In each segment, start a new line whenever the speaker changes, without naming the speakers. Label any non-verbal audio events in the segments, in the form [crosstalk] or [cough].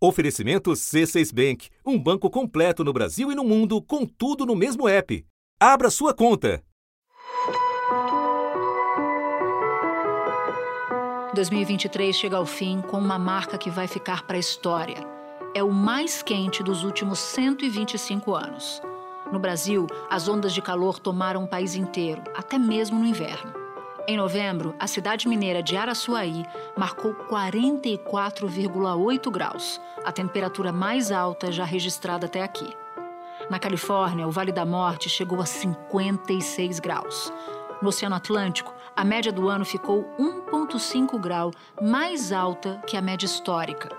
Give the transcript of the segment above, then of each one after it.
Oferecimento C6 Bank, um banco completo no Brasil e no mundo, com tudo no mesmo app. Abra sua conta.
2023 chega ao fim com uma marca que vai ficar para a história. É o mais quente dos últimos 125 anos. No Brasil, as ondas de calor tomaram o país inteiro, até mesmo no inverno. Em novembro, a cidade mineira de Araçuaí marcou 44,8 graus, a temperatura mais alta já registrada até aqui. Na Califórnia, o Vale da Morte chegou a 56 graus. No Oceano Atlântico, a média do ano ficou 1,5 grau mais alta que a média histórica.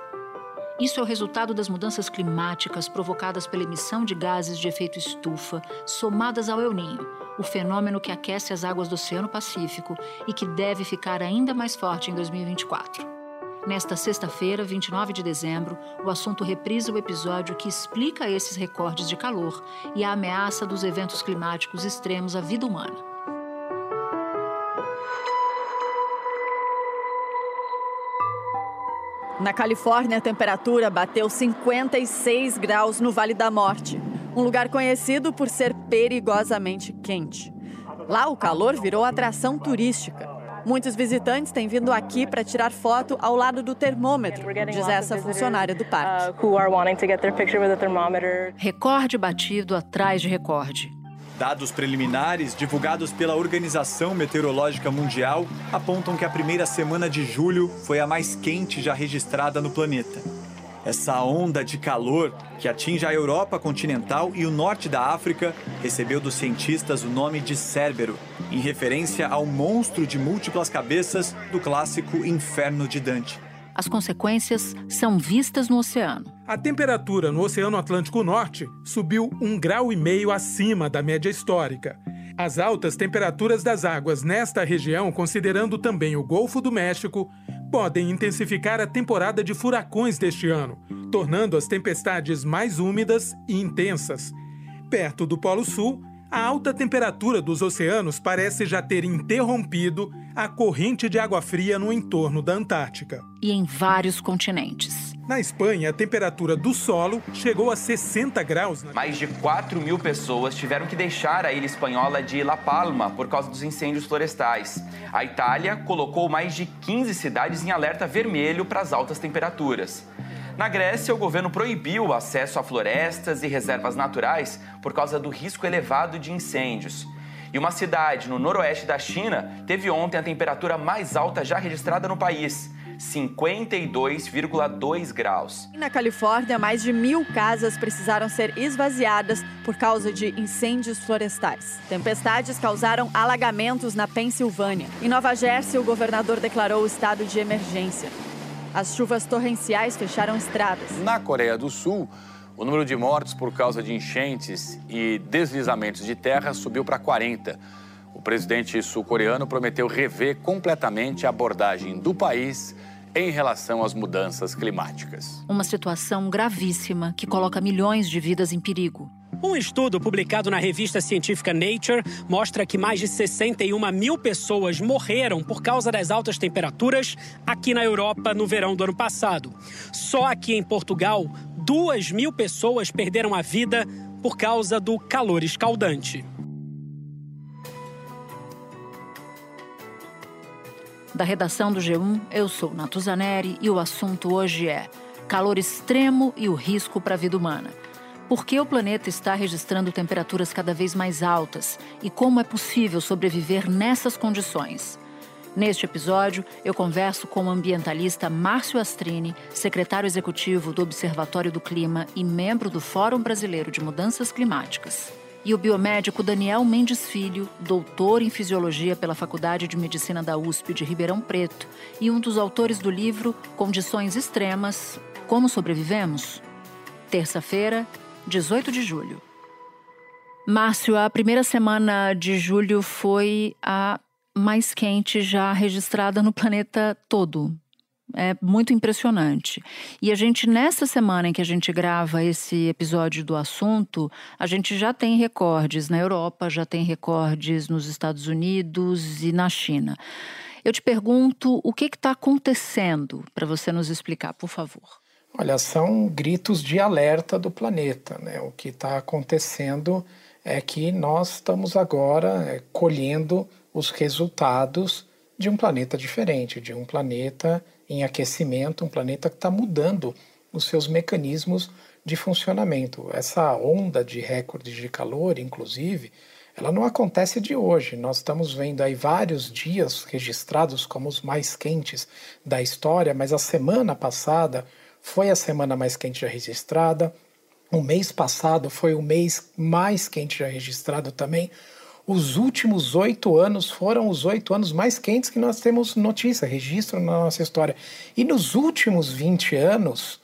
Isso é o resultado das mudanças climáticas provocadas pela emissão de gases de efeito estufa, somadas ao El Ninho, o fenômeno que aquece as águas do Oceano Pacífico e que deve ficar ainda mais forte em 2024. Nesta sexta-feira, 29 de dezembro, o assunto reprisa o episódio que explica esses recordes de calor e a ameaça dos eventos climáticos extremos à vida humana.
Na Califórnia, a temperatura bateu 56 graus no Vale da Morte um lugar conhecido por ser perigosamente quente. Lá, o calor virou atração turística. Muitos visitantes têm vindo aqui para tirar foto ao lado do termômetro, diz essa funcionária do parque.
Uh, recorde batido atrás de recorde.
Dados preliminares divulgados pela Organização Meteorológica Mundial apontam que a primeira semana de julho foi a mais quente já registrada no planeta. Essa onda de calor que atinge a Europa continental e o norte da África recebeu dos cientistas o nome de Cérbero, em referência ao monstro de múltiplas cabeças do clássico Inferno de Dante.
As consequências são vistas no oceano.
A temperatura no Oceano Atlântico Norte subiu um grau e meio acima da média histórica. As altas temperaturas das águas nesta região, considerando também o Golfo do México, podem intensificar a temporada de furacões deste ano, tornando as tempestades mais úmidas e intensas. Perto do Polo Sul, a alta temperatura dos oceanos parece já ter interrompido a corrente de água fria no entorno da Antártica.
E em vários continentes.
Na Espanha, a temperatura do solo chegou a 60 graus.
Mais de 4 mil pessoas tiveram que deixar a ilha espanhola de La Palma por causa dos incêndios florestais. A Itália colocou mais de 15 cidades em alerta vermelho para as altas temperaturas. Na Grécia, o governo proibiu o acesso a florestas e reservas naturais por causa do risco elevado de incêndios. E uma cidade no noroeste da China teve ontem a temperatura mais alta já registrada no país. 52,2 graus.
Na Califórnia, mais de mil casas precisaram ser esvaziadas por causa de incêndios florestais. Tempestades causaram alagamentos na Pensilvânia. Em Nova Jersey, o governador declarou o estado de emergência. As chuvas torrenciais fecharam estradas.
Na Coreia do Sul, o número de mortos por causa de enchentes e deslizamentos de terra subiu para 40. O presidente sul-coreano prometeu rever completamente a abordagem do país em relação às mudanças climáticas.
Uma situação gravíssima que coloca milhões de vidas em perigo.
Um estudo publicado na revista científica Nature mostra que mais de 61 mil pessoas morreram por causa das altas temperaturas aqui na Europa no verão do ano passado. Só aqui em Portugal, 2 mil pessoas perderam a vida por causa do calor escaldante.
Da redação do G1, eu sou Natuzaneri e o assunto hoje é calor extremo e o risco para a vida humana. Por que o planeta está registrando temperaturas cada vez mais altas e como é possível sobreviver nessas condições? Neste episódio, eu converso com o ambientalista Márcio Astrini, secretário executivo do Observatório do Clima e membro do Fórum Brasileiro de Mudanças Climáticas, e o biomédico Daniel Mendes Filho, doutor em fisiologia pela Faculdade de Medicina da USP de Ribeirão Preto e um dos autores do livro Condições Extremas: Como Sobrevivemos? Terça-feira, 18 de julho. Márcio, a primeira semana de julho foi a mais quente já registrada no planeta todo. É muito impressionante. E a gente, nessa semana em que a gente grava esse episódio do assunto, a gente já tem recordes na Europa, já tem recordes nos Estados Unidos e na China. Eu te pergunto o que está acontecendo, para você nos explicar, por favor.
Olha, são gritos de alerta do planeta. Né? O que está acontecendo é que nós estamos agora é, colhendo os resultados de um planeta diferente, de um planeta em aquecimento, um planeta que está mudando os seus mecanismos de funcionamento. Essa onda de recordes de calor, inclusive, ela não acontece de hoje. Nós estamos vendo aí vários dias registrados como os mais quentes da história, mas a semana passada foi a semana mais quente já registrada. O mês passado foi o mês mais quente já registrado também. Os últimos oito anos foram os oito anos mais quentes que nós temos notícia, registro na nossa história. E nos últimos 20 anos,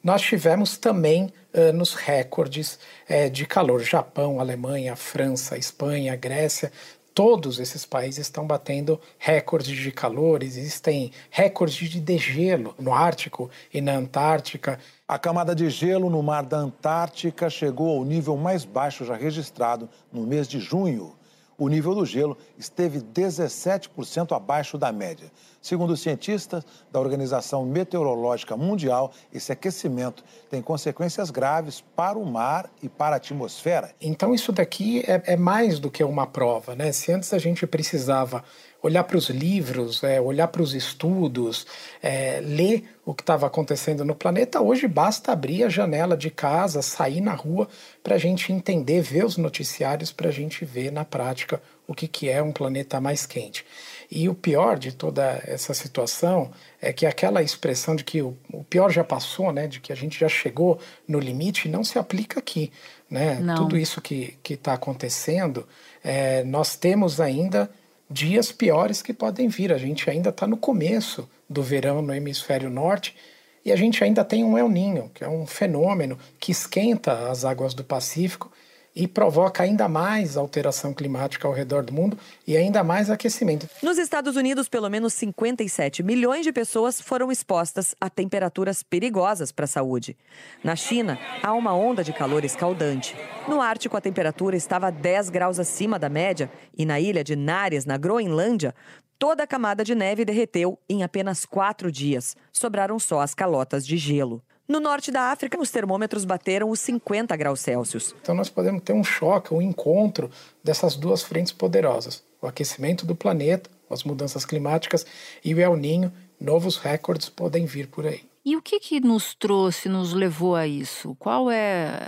nós tivemos também anos recordes é, de calor. Japão, Alemanha, França, Espanha, Grécia, todos esses países estão batendo recordes de calor, existem recordes de degelo no Ártico e na Antártica.
A camada de gelo no mar da Antártica chegou ao nível mais baixo já registrado no mês de junho o nível do gelo esteve 17% abaixo da média. Segundo cientistas da Organização Meteorológica Mundial, esse aquecimento tem consequências graves para o mar e para a atmosfera.
Então, isso daqui é, é mais do que uma prova, né? Se antes a gente precisava olhar para os livros, é, olhar para os estudos, é, ler o que estava acontecendo no planeta. Hoje basta abrir a janela de casa, sair na rua para a gente entender, ver os noticiários, para a gente ver na prática o que, que é um planeta mais quente. E o pior de toda essa situação é que aquela expressão de que o, o pior já passou, né, de que a gente já chegou no limite, não se aplica aqui. Né? Tudo isso que está acontecendo, é, nós temos ainda dias piores que podem vir. A gente ainda está no começo do verão no hemisfério norte e a gente ainda tem um El Ninho, que é um fenômeno que esquenta as águas do Pacífico e provoca ainda mais alteração climática ao redor do mundo e ainda mais aquecimento.
Nos Estados Unidos, pelo menos 57 milhões de pessoas foram expostas a temperaturas perigosas para a saúde. Na China, há uma onda de calor escaldante. No Ártico, a temperatura estava 10 graus acima da média e na ilha de Nares, na Groenlândia, toda a camada de neve derreteu em apenas quatro dias. Sobraram só as calotas de gelo. No norte da África, os termômetros bateram os 50 graus Celsius.
Então, nós podemos ter um choque, um encontro dessas duas frentes poderosas: o aquecimento do planeta, as mudanças climáticas e o El Ninho. Novos recordes podem vir por aí.
E o que, que nos trouxe, nos levou a isso? Qual é.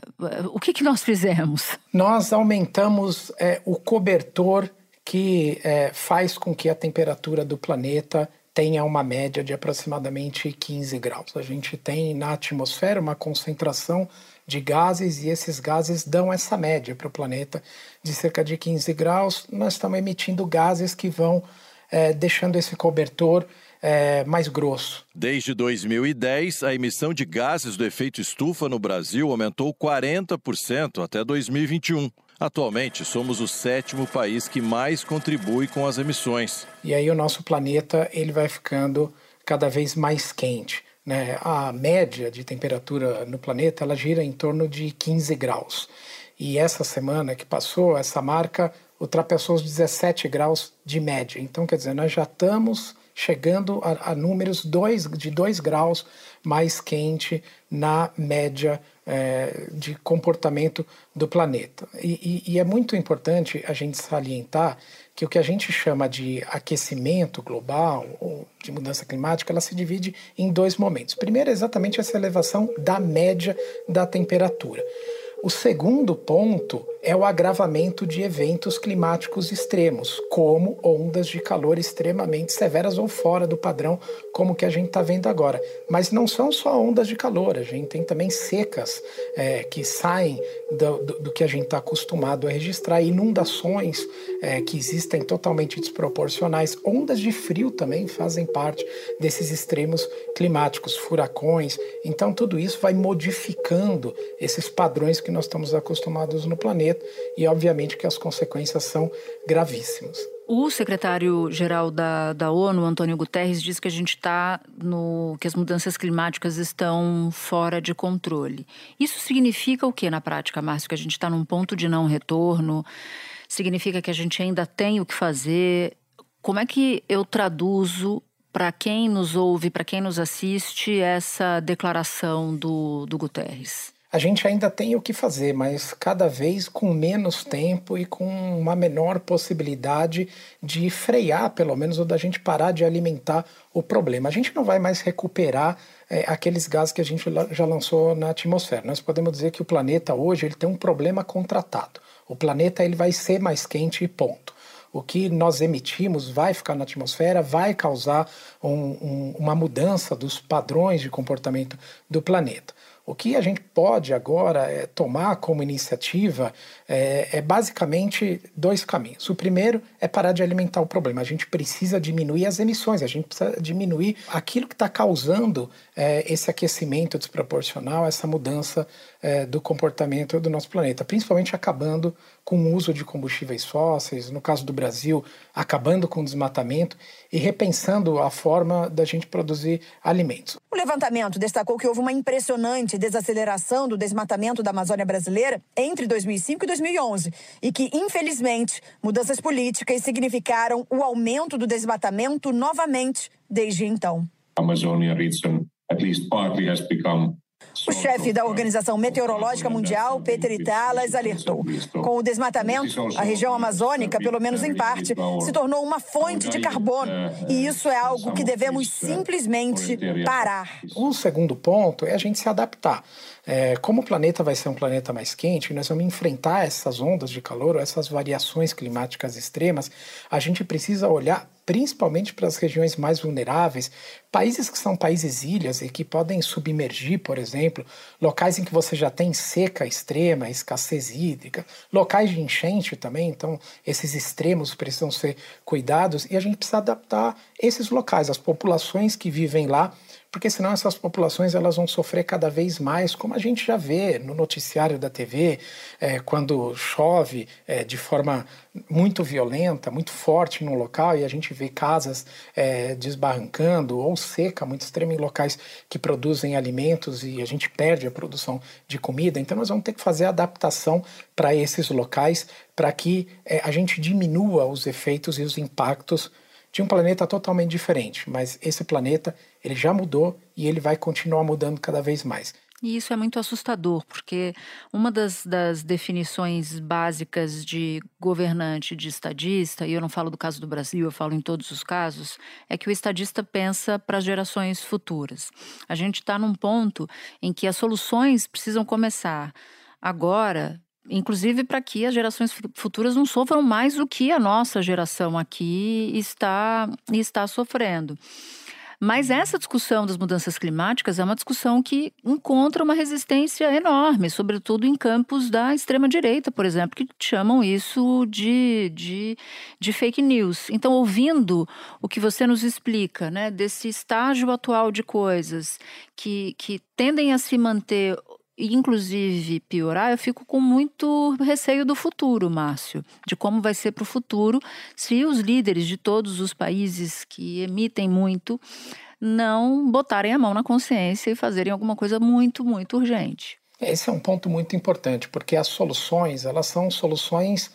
O que, que nós fizemos?
Nós aumentamos é, o cobertor que é, faz com que a temperatura do planeta tenha uma média de aproximadamente 15 graus. A gente tem na atmosfera uma concentração de gases e esses gases dão essa média para o planeta de cerca de 15 graus. Nós estamos emitindo gases que vão é, deixando esse cobertor é, mais grosso.
Desde 2010, a emissão de gases do efeito estufa no Brasil aumentou 40% até 2021. Atualmente, somos o sétimo país que mais contribui com as emissões.
E aí o nosso planeta ele vai ficando cada vez mais quente. Né? A média de temperatura no planeta ela gira em torno de 15 graus. E essa semana que passou, essa marca ultrapassou os 17 graus de média. Então, quer dizer, nós já estamos chegando a, a números dois, de 2 graus mais quente na média é, de comportamento do planeta. E, e, e, é muito importante a gente salientar que o que a gente chama de aquecimento global ou de mudança climática, ela se divide em dois momentos. Primeiro, é exatamente essa elevação da média da temperatura. O segundo ponto é o agravamento de eventos climáticos extremos, como ondas de calor extremamente severas ou fora do padrão, como que a gente está vendo agora. Mas não são só ondas de calor, a gente tem também secas é, que saem do, do, do, que a gente está acostumado a registrar, inundações é, que existem totalmente desproporcionais, ondas de frio também fazem parte desses extremos climáticos, furacões. Então, tudo isso vai modificando esses padrões que nós estamos acostumados no planeta e, obviamente, que as consequências são gravíssimas.
O secretário-geral da, da ONU, Antônio Guterres, diz que a gente está no. que as mudanças climáticas estão fora de controle. Isso significa o que na prática, Márcio? Que a gente está num ponto de não retorno? Significa que a gente ainda tem o que fazer? Como é que eu traduzo para quem nos ouve, para quem nos assiste, essa declaração do, do Guterres?
A gente ainda tem o que fazer, mas cada vez com menos tempo e com uma menor possibilidade de frear, pelo menos, ou da gente parar de alimentar o problema. A gente não vai mais recuperar é, aqueles gases que a gente já lançou na atmosfera. Nós podemos dizer que o planeta hoje ele tem um problema contratado. O planeta ele vai ser mais quente e ponto o que nós emitimos vai ficar na atmosfera, vai causar um, um, uma mudança dos padrões de comportamento do planeta. O que a gente pode agora é, tomar como iniciativa é, é, basicamente dois caminhos. O primeiro é parar de alimentar o problema. A gente precisa diminuir as emissões, a gente precisa diminuir aquilo que está causando é, esse aquecimento desproporcional, essa mudança é, do comportamento do nosso planeta, principalmente acabando com o uso de combustíveis fósseis, no caso do Brasil, acabando com o desmatamento e repensando a forma da gente produzir alimentos.
O levantamento destacou que houve uma impressionante desaceleração do desmatamento da Amazônia brasileira entre 2005 e 2011 e que, infelizmente, mudanças políticas significaram o aumento do desmatamento novamente desde então. Amazonia region at least partly has become o chefe da Organização Meteorológica Mundial, Peter Italas, alertou. Com o desmatamento, a região amazônica, pelo menos em parte, se tornou uma fonte de carbono. E isso é algo que devemos simplesmente parar.
O segundo ponto é a gente se adaptar. É, como o planeta vai ser um planeta mais quente, nós vamos enfrentar essas ondas de calor, ou essas variações climáticas extremas, a gente precisa olhar principalmente para as regiões mais vulneráveis, países que são países ilhas e que podem submergir, por exemplo, locais em que você já tem seca extrema, escassez hídrica, locais de enchente também, então esses extremos precisam ser cuidados e a gente precisa adaptar esses locais, as populações que vivem lá porque senão essas populações elas vão sofrer cada vez mais, como a gente já vê no noticiário da TV, é, quando chove é, de forma muito violenta, muito forte no local, e a gente vê casas é, desbarrancando, ou seca muito extrema em locais que produzem alimentos e a gente perde a produção de comida. Então nós vamos ter que fazer adaptação para esses locais para que é, a gente diminua os efeitos e os impactos de um planeta totalmente diferente, mas esse planeta ele já mudou e ele vai continuar mudando cada vez mais.
E isso é muito assustador, porque uma das, das, definições básicas de governante, de estadista, e eu não falo do caso do Brasil, eu falo em todos os casos, é que o estadista pensa para as gerações futuras. A gente está num ponto em que as soluções precisam começar agora, inclusive para que as gerações futuras não sofram mais do que a nossa geração aqui está, está sofrendo. Mas essa discussão das mudanças climáticas é uma discussão que encontra uma resistência enorme, sobretudo em campos da extrema-direita, por exemplo, que chamam isso de, de, de, fake news. Então, ouvindo o que você nos explica, né, desse estágio atual de coisas que, que tendem a se manter inclusive piorar, eu fico com muito receio do futuro, Márcio, de como vai ser para o futuro se os líderes de todos os países que emitem muito não botarem a mão na consciência e fazerem alguma coisa muito, muito urgente.
Esse é um ponto muito importante, porque as soluções, elas são soluções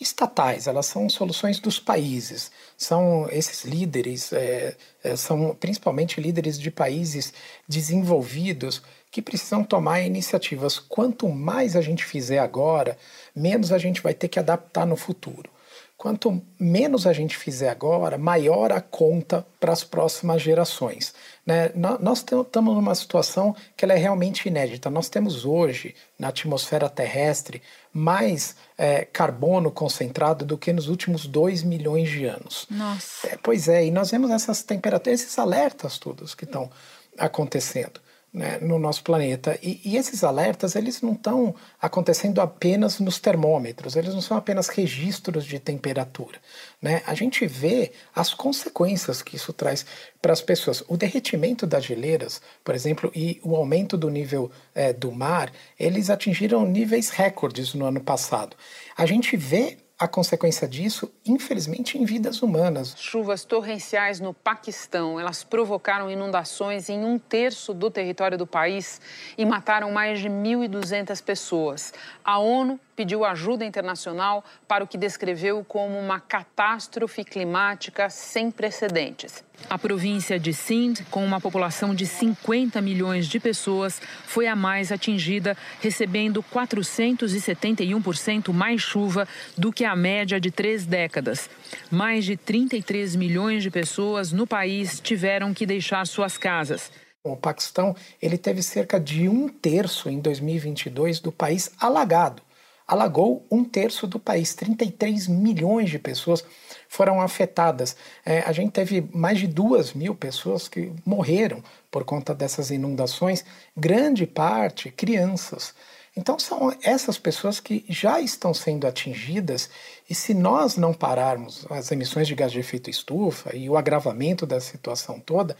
estatais, elas são soluções dos países. São esses líderes, é, são principalmente líderes de países desenvolvidos que precisam tomar iniciativas. Quanto mais a gente fizer agora, menos a gente vai ter que adaptar no futuro. Quanto menos a gente fizer agora, maior a conta para as próximas gerações. Né? Nós estamos numa situação que é realmente inédita. Nós temos hoje, na atmosfera terrestre, mais é, carbono concentrado do que nos últimos 2 milhões de anos.
Nossa.
É, pois é, e nós vemos essas temperaturas, esses alertas todos que estão acontecendo né, no nosso planeta. E, e, esses alertas, eles não estão acontecendo apenas nos termômetros, eles não são apenas registros de temperatura. Né? A gente vê as consequências que isso traz para as pessoas. O derretimento das geleiras, por exemplo, e o aumento do nível é, do mar, eles atingiram níveis recordes no ano passado. A gente vê a consequência disso, infelizmente, em vidas humanas.
Chuvas torrenciais no Paquistão, elas provocaram inundações em um terço do território do país e mataram mais de 1.200 pessoas. A ONU pediu ajuda internacional para o que descreveu como uma catástrofe climática sem precedentes. A província de Sindh, com uma população de 50 milhões de pessoas, foi a mais atingida, recebendo 471% mais chuva do que a média de três décadas. Mais de 33 milhões de pessoas no país tiveram que deixar suas casas.
O Paquistão ele teve cerca de um terço em 2022 do país alagado. Alagou um terço do país, 33 milhões de pessoas foram afetadas. É, a gente teve mais de duas mil pessoas que morreram por conta dessas inundações, grande parte crianças. Então são essas pessoas que já estão sendo atingidas e se nós não pararmos as emissões de gás de efeito estufa e o agravamento da situação toda,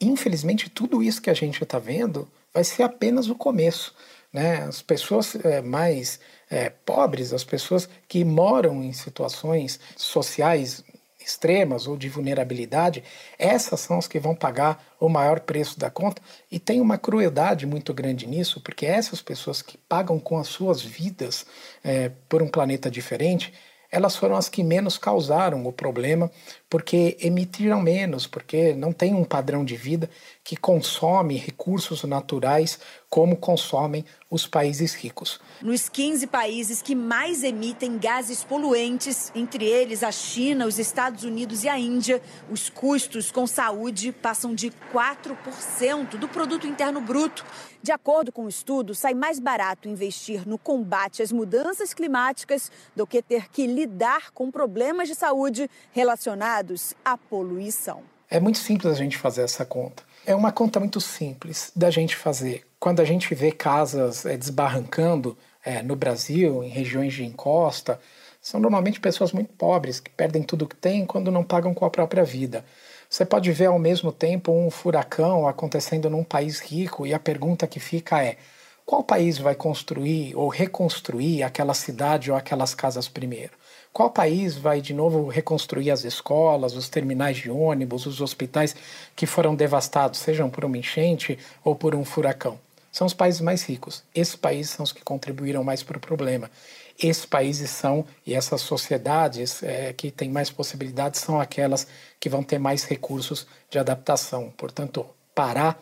infelizmente, tudo isso que a gente está vendo vai ser apenas o começo. Né? As pessoas é, mais é, pobres, as pessoas que moram em situações sociais extremas ou de vulnerabilidade, essas são as que vão pagar o maior preço da conta. E tem uma crueldade muito grande nisso, porque essas pessoas que pagam com as suas vidas é, por um planeta diferente, elas foram as que menos causaram o problema, porque emitiram menos, porque não tem um padrão de vida que consome recursos naturais como consomem os países ricos.
Nos 15 países que mais emitem gases poluentes, entre eles a China, os Estados Unidos e a Índia, os custos com saúde passam de 4% do produto interno bruto. De acordo com o estudo, sai mais barato investir no combate às mudanças climáticas do que ter que lidar com problemas de saúde relacionados à poluição.
É muito simples a gente fazer essa conta. É uma conta muito simples da gente fazer. Quando a gente vê casas é, desbarrancando é, no Brasil, em regiões de encosta, são normalmente pessoas muito pobres que perdem tudo que têm quando não pagam com a própria vida. Você pode ver ao mesmo tempo um furacão acontecendo num país rico e a pergunta que fica é: qual país vai construir ou reconstruir aquela cidade ou aquelas casas primeiro? Qual país vai de novo reconstruir as escolas, os terminais de ônibus, os hospitais que foram devastados, sejam por uma enchente ou por um furacão? São os países mais ricos. Esses países são os que contribuíram mais para o problema. Esses países são, e essas sociedades é, que têm mais possibilidades, são aquelas que vão ter mais recursos de adaptação. Portanto, parar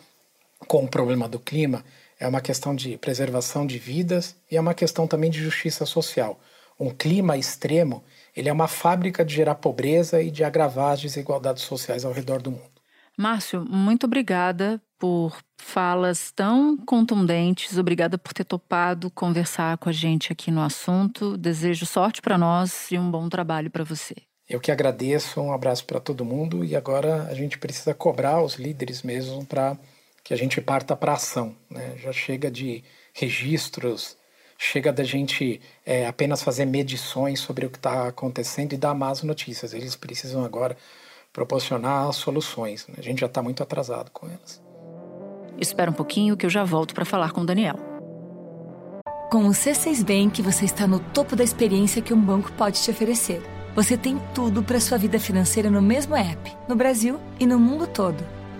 com o problema do clima é uma questão de preservação de vidas e é uma questão também de justiça social um clima extremo, ele é uma fábrica de gerar pobreza e de agravar as desigualdades sociais ao redor do mundo.
Márcio, muito obrigada por falas tão contundentes. Obrigada por ter topado conversar com a gente aqui no assunto. Desejo sorte para nós e um bom trabalho para você.
Eu que agradeço, um abraço para todo mundo e agora a gente precisa cobrar os líderes mesmo para que a gente parta para ação. Né? Já chega de registros chega da gente é, apenas fazer medições sobre o que está acontecendo e dar más notícias. Eles precisam agora proporcionar soluções. Né? A gente já está muito atrasado com elas.
Espera um pouquinho que eu já volto para falar com o Daniel.
Com o C6 Bank, você está no topo da experiência que um banco pode te oferecer. Você tem tudo para sua vida financeira no mesmo app, no Brasil e no mundo todo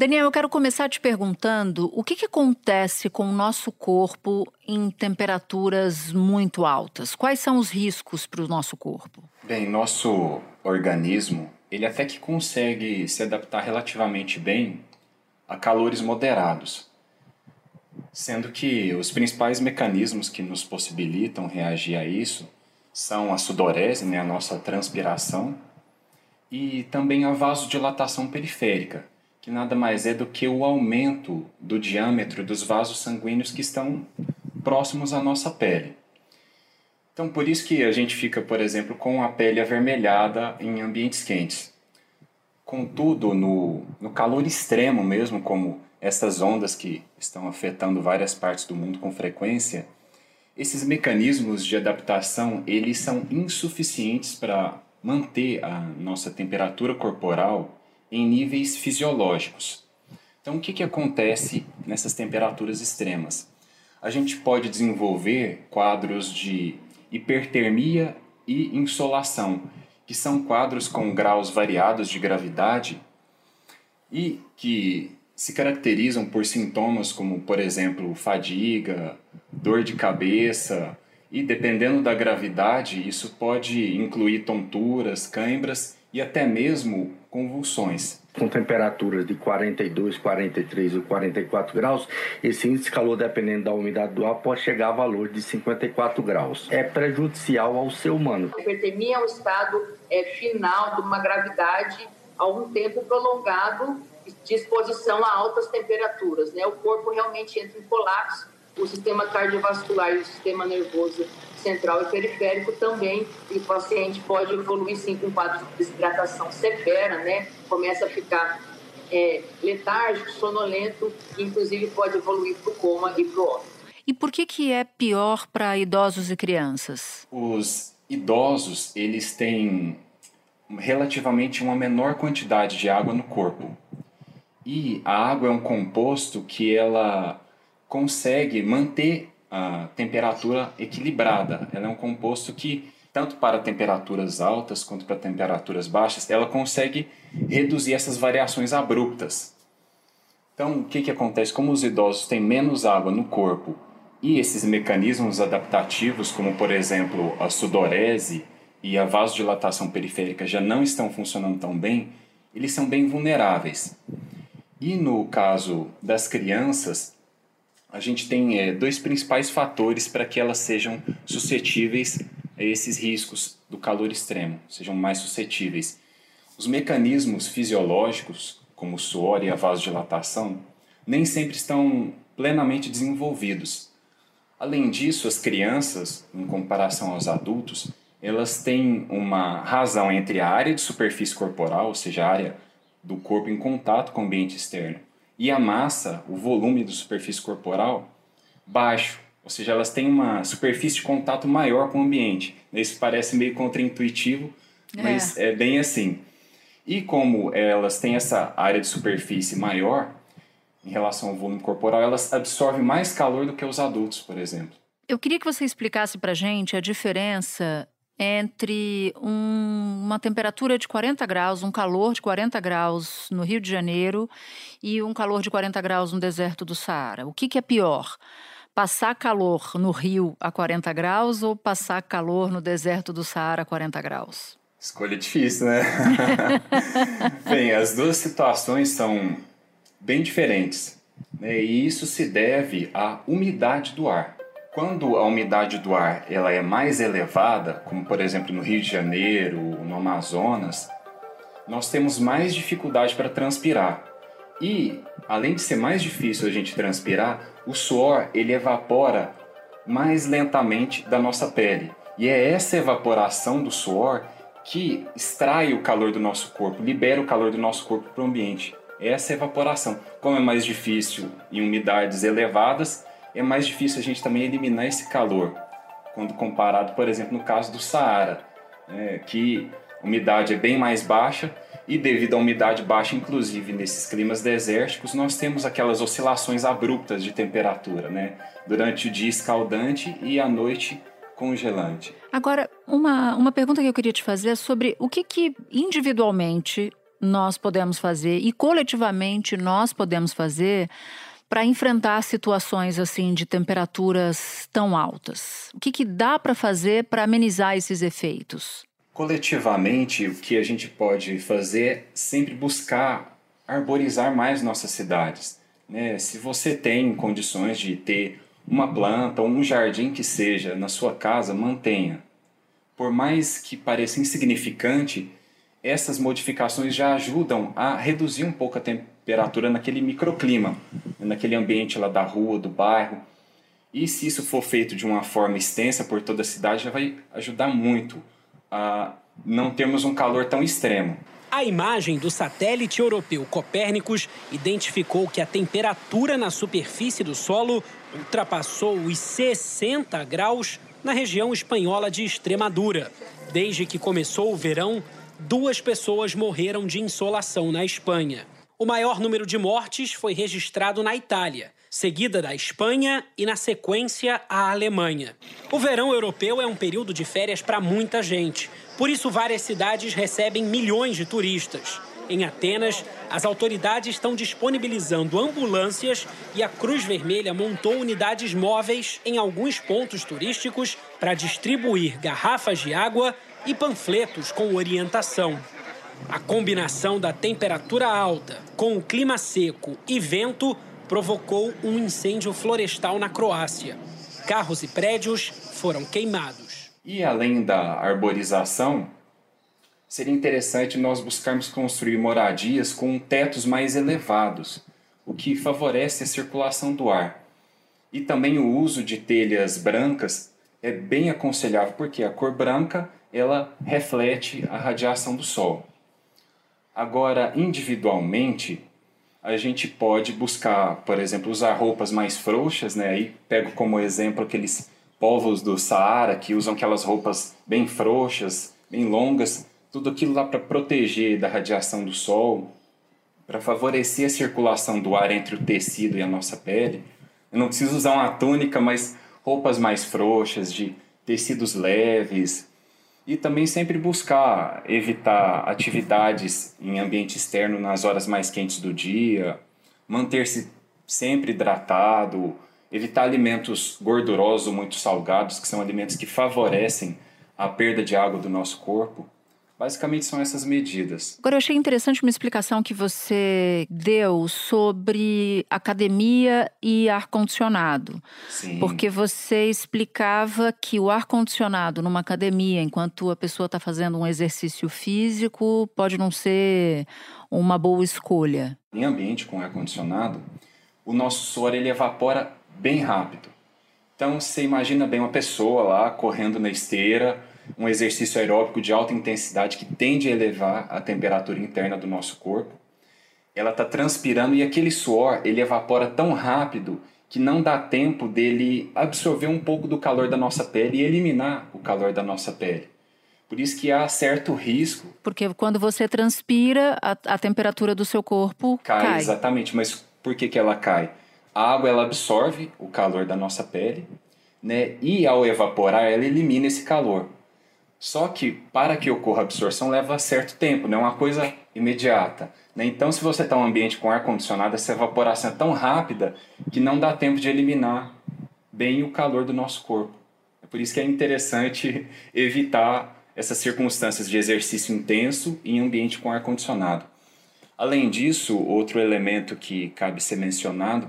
Daniel, eu quero começar te perguntando o que, que, acontece com o nosso corpo em temperaturas muito altas? Quais são os riscos para o nosso corpo?
Bem, nosso organismo ele até que consegue se adaptar relativamente bem a calores moderados, sendo que os principais mecanismos que nos possibilitam reagir a isso são a sudorese, né, a nossa transpiração, e também a vasodilatação periférica, que nada mais é do que o aumento do diâmetro dos vasos sanguíneos que estão próximos à nossa pele. Então, por isso que a gente fica, por exemplo, com a pele avermelhada em ambientes quentes. Contudo, no, no calor extremo mesmo, como essas ondas que estão afetando várias partes do mundo com frequência, esses mecanismos de adaptação eles são insuficientes para manter a nossa temperatura corporal em níveis fisiológicos. Então, o que, que acontece nessas temperaturas extremas? A gente pode desenvolver quadros de hipertermia e insolação, que são quadros com graus variados de gravidade e que se caracterizam por sintomas como, por exemplo, fadiga, dor de cabeça, e dependendo da gravidade, isso pode incluir tonturas, cãibras e até mesmo convulsões.
Com temperaturas de 42, 43 ou 44 graus, esse índice de calor, dependendo da umidade do ar, pode chegar a valor de 54 graus. É prejudicial ao ser humano.
A hipertermia é um estado é, final de uma gravidade a um tempo prolongado de exposição a altas temperaturas. Né? O corpo realmente entra em colapso, o sistema cardiovascular e o sistema nervoso central e periférico também, e o paciente pode evoluir sim com quadro de desidratação severa, né? Começa a ficar é, letárgico, sonolento, e inclusive pode evoluir para o coma e para o óbito.
E por que, que é pior para idosos e crianças?
Os idosos, eles têm relativamente uma menor quantidade de água no corpo. E a água é um composto que ela consegue manter a temperatura equilibrada. Ela é um composto que, tanto para temperaturas altas quanto para temperaturas baixas, ela consegue reduzir essas variações abruptas. Então, o que, que acontece? Como os idosos têm menos água no corpo e esses mecanismos adaptativos, como por exemplo a sudorese e a vasodilatação periférica, já não estão funcionando tão bem, eles são bem vulneráveis. E no caso das crianças, a gente tem é, dois principais fatores para que elas sejam suscetíveis a esses riscos do calor extremo, sejam mais suscetíveis. Os mecanismos fisiológicos, como o suor e a vasodilatação, nem sempre estão plenamente desenvolvidos. Além disso, as crianças, em comparação aos adultos, elas têm uma razão entre a área de superfície corporal, ou seja, a área do corpo em contato com o ambiente externo, e a massa, o volume da superfície corporal, baixo. Ou seja, elas têm uma superfície de contato maior com o ambiente. Isso parece meio contraintuitivo, é. mas é bem assim. E como elas têm essa área de superfície maior, em relação ao volume corporal, elas absorvem mais calor do que os adultos, por exemplo.
Eu queria que você explicasse para gente a diferença entre um, uma temperatura de 40 graus, um calor de 40 graus no Rio de Janeiro e um calor de 40 graus no deserto do Saara. O que, que é pior? Passar calor no Rio a 40 graus ou passar calor no deserto do Saara a 40 graus?
Escolha difícil, né? [laughs] bem, as duas situações são bem diferentes. Né? E isso se deve à umidade do ar. Quando a umidade do ar ela é mais elevada, como por exemplo no Rio de Janeiro, no Amazonas, nós temos mais dificuldade para transpirar. E além de ser mais difícil a gente transpirar, o suor ele evapora mais lentamente da nossa pele. E é essa evaporação do suor que extrai o calor do nosso corpo, libera o calor do nosso corpo para o ambiente. Essa evaporação. Como é mais difícil em umidades elevadas, é mais difícil a gente também eliminar esse calor, quando comparado, por exemplo, no caso do Saara, né, que a umidade é bem mais baixa e devido à umidade baixa, inclusive nesses climas desérticos, nós temos aquelas oscilações abruptas de temperatura, né? Durante o dia escaldante e à noite congelante.
Agora, uma, uma pergunta que eu queria te fazer é sobre o que, que individualmente nós podemos fazer e coletivamente nós podemos fazer para enfrentar situações assim de temperaturas tão altas? O que, que dá para fazer para amenizar esses efeitos?
Coletivamente, o que a gente pode fazer é sempre buscar arborizar mais nossas cidades. Né? Se você tem condições de ter uma planta ou um jardim que seja na sua casa, mantenha. Por mais que pareça insignificante, essas modificações já ajudam a reduzir um pouco a temperatura naquele microclima, naquele ambiente lá da rua, do bairro. E se isso for feito de uma forma extensa por toda a cidade, já vai ajudar muito a não termos um calor tão extremo.
A imagem do satélite europeu Copérnicus identificou que a temperatura na superfície do solo ultrapassou os 60 graus na região espanhola de Extremadura. Desde que começou o verão, duas pessoas morreram de insolação na Espanha. O maior número de mortes foi registrado na Itália, seguida da Espanha e, na sequência, a Alemanha. O verão europeu é um período de férias para muita gente, por isso, várias cidades recebem milhões de turistas. Em Atenas, as autoridades estão disponibilizando ambulâncias e a Cruz Vermelha montou unidades móveis em alguns pontos turísticos para distribuir garrafas de água e panfletos com orientação. A combinação da temperatura alta com o clima seco e vento provocou um incêndio florestal na Croácia. Carros e prédios foram queimados.
E além da arborização, seria interessante nós buscarmos construir moradias com tetos mais elevados, o que favorece a circulação do ar. E também o uso de telhas brancas é bem aconselhável, porque a cor branca ela reflete a radiação do sol. Agora, individualmente, a gente pode buscar, por exemplo, usar roupas mais frouxas, né? Aí pego como exemplo aqueles povos do Saara que usam aquelas roupas bem frouxas, bem longas, tudo aquilo lá para proteger da radiação do sol, para favorecer a circulação do ar entre o tecido e a nossa pele. Eu não preciso usar uma túnica, mas roupas mais frouxas, de tecidos leves, e também sempre buscar evitar atividades em ambiente externo nas horas mais quentes do dia, manter-se sempre hidratado, evitar alimentos gordurosos muito salgados, que são alimentos que favorecem a perda de água do nosso corpo. Basicamente são essas medidas.
Agora, eu achei interessante uma explicação que você deu sobre academia e ar-condicionado. Porque você explicava que o ar-condicionado numa academia, enquanto a pessoa está fazendo um exercício físico, pode não ser uma boa escolha.
Em ambiente com ar-condicionado, o nosso suor ele evapora bem rápido. Então, você imagina bem uma pessoa lá correndo na esteira um exercício aeróbico de alta intensidade que tende a elevar a temperatura interna do nosso corpo. Ela está transpirando e aquele suor ele evapora tão rápido que não dá tempo dele absorver um pouco do calor da nossa pele e eliminar o calor da nossa pele. Por isso que há certo risco.
Porque quando você transpira, a, a temperatura do seu corpo cai.
cai. Exatamente, mas por que, que ela cai? A água ela absorve o calor da nossa pele, né? E ao evaporar, ela elimina esse calor. Só que para que ocorra a absorção leva certo tempo, não é uma coisa imediata. Né? Então, se você está em um ambiente com ar condicionado, essa evaporação é tão rápida que não dá tempo de eliminar bem o calor do nosso corpo. É por isso que é interessante [laughs] evitar essas circunstâncias de exercício intenso em ambiente com ar condicionado. Além disso, outro elemento que cabe ser mencionado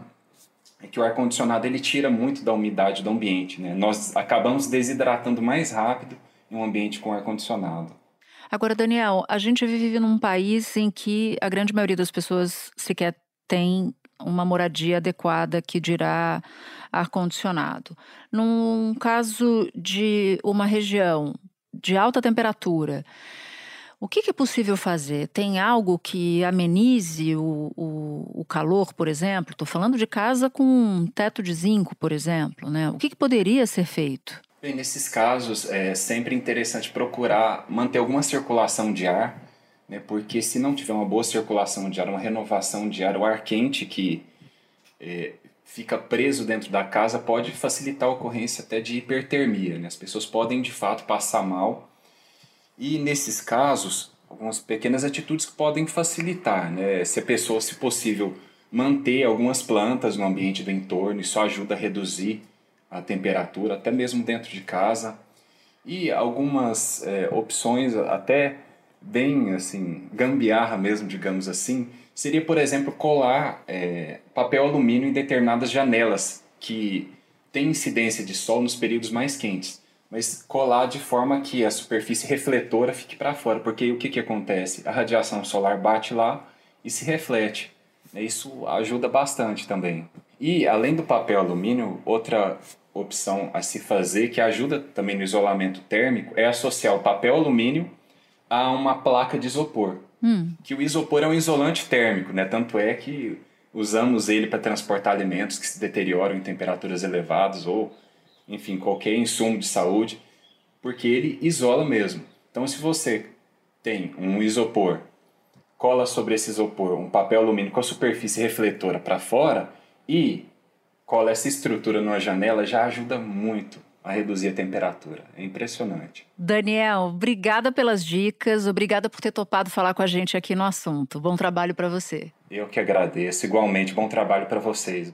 é que o ar condicionado ele tira muito da umidade do ambiente. Né? Nós acabamos desidratando mais rápido em um ambiente com ar-condicionado.
Agora, Daniel, a gente vive num país em que a grande maioria das pessoas sequer tem uma moradia adequada que dirá ar-condicionado. Num caso de uma região de alta temperatura, o que, é possível fazer? Tem algo que amenize o, o, o calor, por exemplo? Estou falando de casa com um teto de zinco, por exemplo. Né? O que, que poderia ser feito?
Nesses casos é sempre interessante procurar manter alguma circulação de ar, né, porque se não tiver uma boa circulação de ar, uma renovação de ar, o ar quente que é, fica preso dentro da casa pode facilitar a ocorrência até de hipertermia. Né? As pessoas podem de fato passar mal e nesses casos, algumas pequenas atitudes que podem facilitar. Né? Se a pessoa, se possível, manter algumas plantas no ambiente do entorno, isso ajuda a reduzir a temperatura, até mesmo dentro de casa. E algumas é, opções até bem assim, gambiarra mesmo, digamos assim, seria, por exemplo, colar é, papel alumínio em determinadas janelas que tem incidência de sol nos períodos mais quentes, mas colar de forma que a superfície refletora fique para fora, porque o que, que acontece? A radiação solar bate lá e se reflete. Isso ajuda bastante também. E além do papel alumínio, outra opção a se fazer, que ajuda também no isolamento térmico, é associar o papel alumínio a uma placa de isopor. Hum. Que o isopor é um isolante térmico, né? Tanto é que usamos ele para transportar alimentos que se deterioram em temperaturas elevadas ou, enfim, qualquer insumo de saúde, porque ele isola mesmo. Então, se você tem um isopor cola sobre esse isopor um papel alumínio com a superfície refletora para fora e cola essa estrutura numa janela, já ajuda muito a reduzir a temperatura. É impressionante.
Daniel, obrigada pelas dicas, obrigada por ter topado falar com a gente aqui no assunto. Bom trabalho para você.
Eu que agradeço. Igualmente, bom trabalho para vocês.